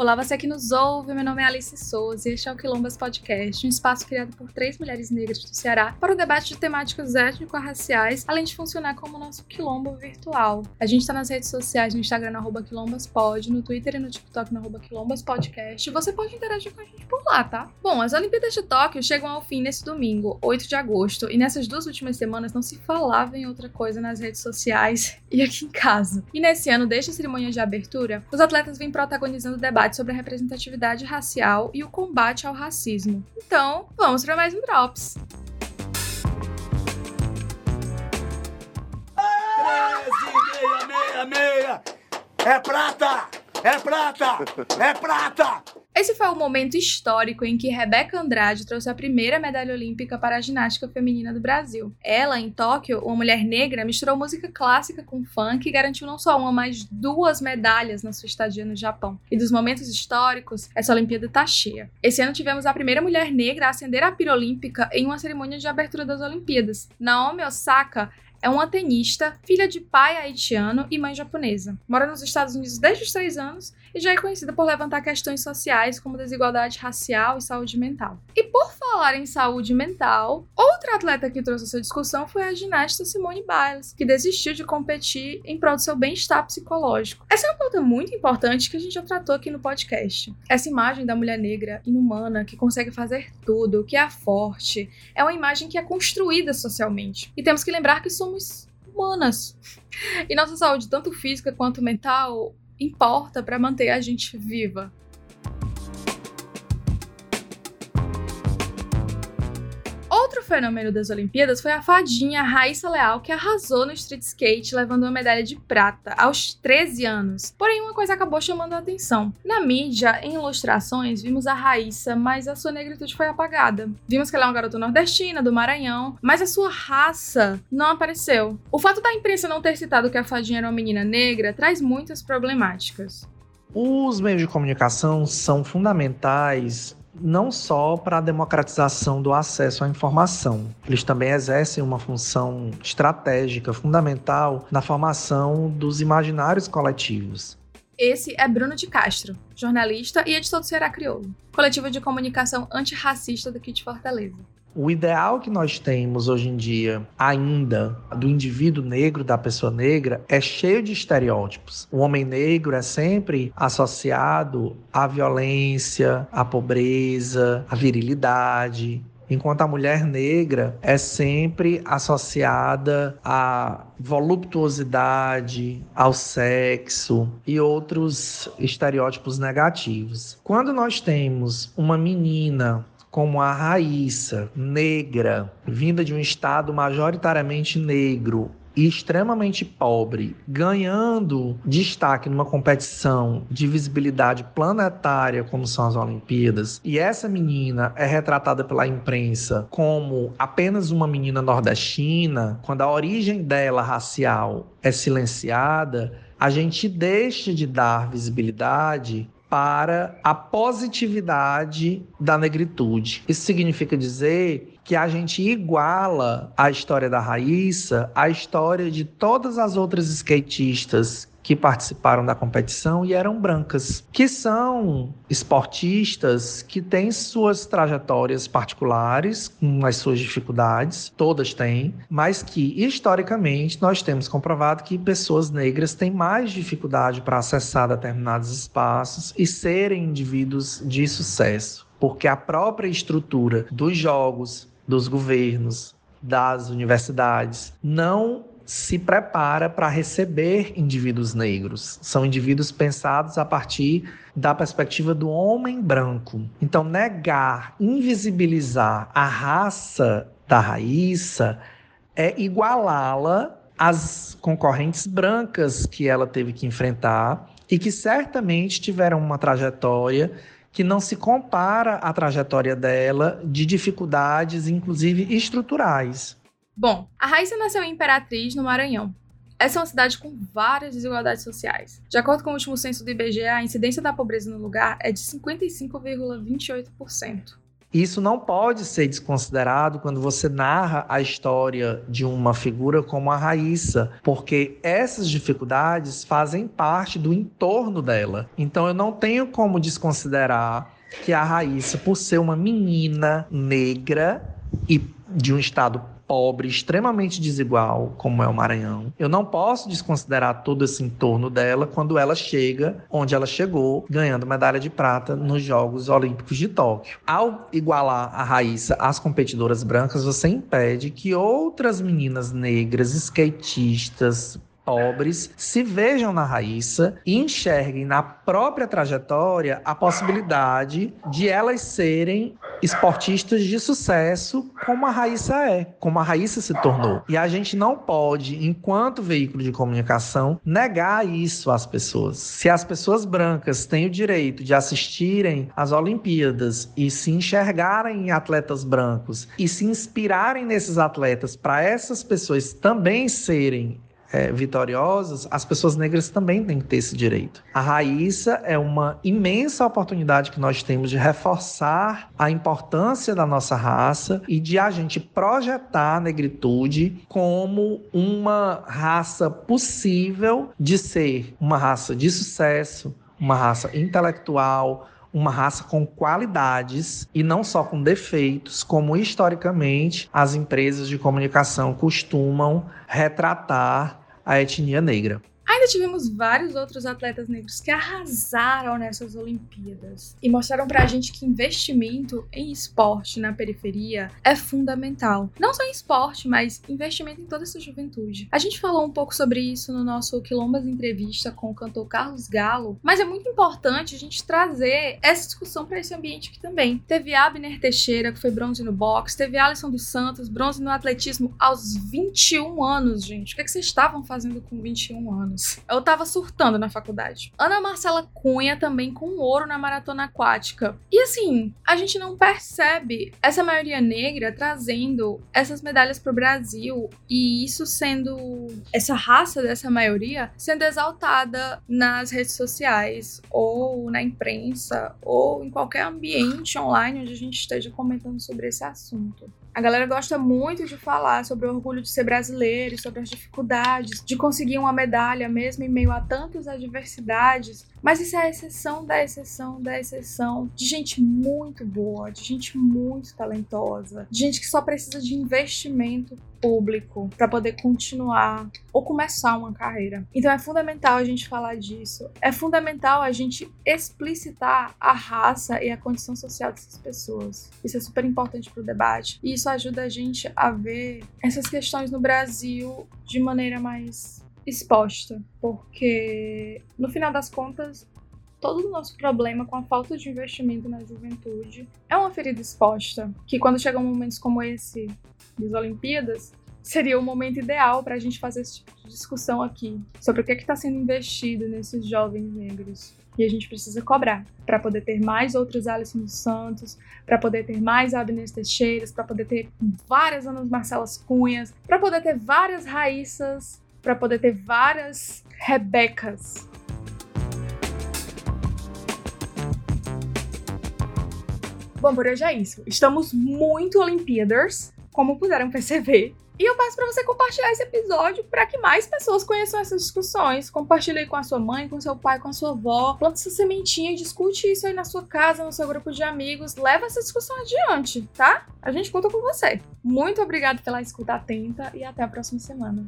Olá, você que nos ouve. Meu nome é Alice Souza e este é o Quilombas Podcast, um espaço criado por três mulheres negras do Ceará para o debate de temáticas étnico-raciais, além de funcionar como nosso quilombo virtual. A gente está nas redes sociais, no Instagram, no quilombaspod, no Twitter e no TikTok, no quilombaspodcast. Você pode interagir com a gente por lá, tá? Bom, as Olimpíadas de Tóquio chegam ao fim nesse domingo, 8 de agosto, e nessas duas últimas semanas não se falava em outra coisa nas redes sociais e aqui em casa. E nesse ano, desde a cerimônia de abertura, os atletas vêm protagonizando debates debate sobre a representatividade racial e o combate ao racismo. Então, vamos para mais um Drops. 13, É prata! É prata! É prata! Esse foi o momento histórico em que Rebeca Andrade trouxe a primeira medalha olímpica para a ginástica feminina do Brasil. Ela, em Tóquio, uma mulher negra, misturou música clássica com funk e garantiu não só uma, mas duas medalhas na sua estadia no Japão. E dos momentos históricos, essa Olimpíada tá cheia. Esse ano tivemos a primeira mulher negra a acender a pira olímpica em uma cerimônia de abertura das Olimpíadas. Naomi Osaka é uma tenista, filha de pai haitiano e mãe japonesa. Mora nos Estados Unidos desde os três anos e já é conhecida por levantar questões sociais como desigualdade racial e saúde mental. E por falar em saúde mental, outra atleta que trouxe essa discussão foi a ginasta Simone Biles, que desistiu de competir em prol do seu bem-estar psicológico. Essa é uma pauta muito importante que a gente já tratou aqui no podcast. Essa imagem da mulher negra, inumana, que consegue fazer tudo, que é forte, é uma imagem que é construída socialmente. E temos que lembrar que somos humanas. E nossa saúde, tanto física quanto mental, importa para manter a gente viva. Fenômeno das Olimpíadas foi a fadinha Raíssa Leal, que arrasou no street skate, levando uma medalha de prata aos 13 anos. Porém, uma coisa acabou chamando a atenção. Na mídia, em ilustrações, vimos a Raíssa, mas a sua negritude foi apagada. Vimos que ela é uma garota nordestina, do Maranhão, mas a sua raça não apareceu. O fato da imprensa não ter citado que a fadinha era uma menina negra traz muitas problemáticas. Os meios de comunicação são fundamentais não só para a democratização do acesso à informação, eles também exercem uma função estratégica fundamental na formação dos imaginários coletivos. Esse é Bruno de Castro, jornalista e editor do Ceará Crioulo, coletivo de comunicação antirracista daqui de Fortaleza. O ideal que nós temos hoje em dia, ainda, do indivíduo negro, da pessoa negra, é cheio de estereótipos. O homem negro é sempre associado à violência, à pobreza, à virilidade, enquanto a mulher negra é sempre associada à voluptuosidade, ao sexo e outros estereótipos negativos. Quando nós temos uma menina como a Raíssa, negra, vinda de um estado majoritariamente negro, e extremamente pobre, ganhando destaque numa competição de visibilidade planetária como são as Olimpíadas, e essa menina é retratada pela imprensa como apenas uma menina nordestina, quando a origem dela racial é silenciada, a gente deixa de dar visibilidade para a positividade da negritude. Isso significa dizer que a gente iguala a história da Raíssa à história de todas as outras skatistas que participaram da competição e eram brancas, que são esportistas que têm suas trajetórias particulares, com as suas dificuldades, todas têm, mas que historicamente nós temos comprovado que pessoas negras têm mais dificuldade para acessar determinados espaços e serem indivíduos de sucesso, porque a própria estrutura dos jogos, dos governos, das universidades não se prepara para receber indivíduos negros. São indivíduos pensados a partir da perspectiva do homem branco. Então, negar, invisibilizar a raça da Raíssa é igualá-la às concorrentes brancas que ela teve que enfrentar e que certamente tiveram uma trajetória que não se compara à trajetória dela de dificuldades, inclusive estruturais. Bom, a Raíssa nasceu em Imperatriz, no Maranhão. Essa é uma cidade com várias desigualdades sociais. De acordo com o último censo do IBGE, a incidência da pobreza no lugar é de 55,28%. Isso não pode ser desconsiderado quando você narra a história de uma figura como a Raíssa, porque essas dificuldades fazem parte do entorno dela. Então eu não tenho como desconsiderar que a Raíssa, por ser uma menina negra e de um estado pobre, extremamente desigual, como é o Maranhão. Eu não posso desconsiderar todo esse entorno dela quando ela chega onde ela chegou, ganhando medalha de prata nos Jogos Olímpicos de Tóquio. Ao igualar a Raíssa às competidoras brancas, você impede que outras meninas negras, skatistas, pobres se vejam na Raíssa e enxerguem na própria trajetória a possibilidade de elas serem esportistas de sucesso como a Raíssa é, como a Raíssa se tornou. E a gente não pode, enquanto veículo de comunicação, negar isso às pessoas. Se as pessoas brancas têm o direito de assistirem às Olimpíadas e se enxergarem em atletas brancos e se inspirarem nesses atletas para essas pessoas também serem é, vitoriosas, as pessoas negras também têm que ter esse direito. A Raíssa é uma imensa oportunidade que nós temos de reforçar a importância da nossa raça e de a gente projetar a negritude como uma raça possível de ser uma raça de sucesso, uma raça intelectual, uma raça com qualidades e não só com defeitos, como historicamente as empresas de comunicação costumam retratar a etnia negra. Ainda tivemos vários outros atletas negros que arrasaram nessas Olimpíadas e mostraram pra gente que investimento em esporte na periferia é fundamental. Não só em esporte, mas investimento em toda essa juventude. A gente falou um pouco sobre isso no nosso Quilombas entrevista com o cantor Carlos Galo, mas é muito importante a gente trazer essa discussão para esse ambiente aqui também. Teve Abner Teixeira, que foi bronze no boxe, teve Alisson dos Santos, bronze no atletismo aos 21 anos, gente. O que, é que vocês estavam fazendo com 21 anos? Anos. Eu tava surtando na faculdade. Ana Marcela Cunha também com ouro na maratona aquática. E assim, a gente não percebe essa maioria negra trazendo essas medalhas pro Brasil e isso sendo essa raça dessa maioria sendo exaltada nas redes sociais ou na imprensa ou em qualquer ambiente online onde a gente esteja comentando sobre esse assunto. A galera gosta muito de falar sobre o orgulho de ser brasileiro, sobre as dificuldades de conseguir uma medalha mesmo em meio a tantas adversidades. Mas isso é a exceção da exceção da exceção de gente muito boa, de gente muito talentosa, de gente que só precisa de investimento público para poder continuar ou começar uma carreira. Então é fundamental a gente falar disso. É fundamental a gente explicitar a raça e a condição social dessas pessoas. Isso é super importante para o debate e isso ajuda a gente a ver essas questões no Brasil de maneira mais exposta, porque no final das contas todo o nosso problema com a falta de investimento na juventude é uma ferida exposta, que quando chegam momentos como esse das Olimpíadas, seria o momento ideal para a gente fazer esse tipo de discussão aqui sobre o que é está sendo investido nesses jovens negros. E a gente precisa cobrar para poder ter mais outros Alisson dos Santos, para poder ter mais Abner Teixeiras, para poder ter várias Anas Marcelas Cunhas, para poder ter várias Raíssas, para poder ter várias Rebecas Bom, por hoje é isso. Estamos muito Olimpíadas, como puderam perceber. E eu peço para você compartilhar esse episódio para que mais pessoas conheçam essas discussões. Compartilhe com a sua mãe, com seu pai, com a sua avó. Planta essa sementinha, discute isso aí na sua casa, no seu grupo de amigos. Leva essa discussão adiante, tá? A gente conta com você. Muito obrigada pela escuta atenta e até a próxima semana.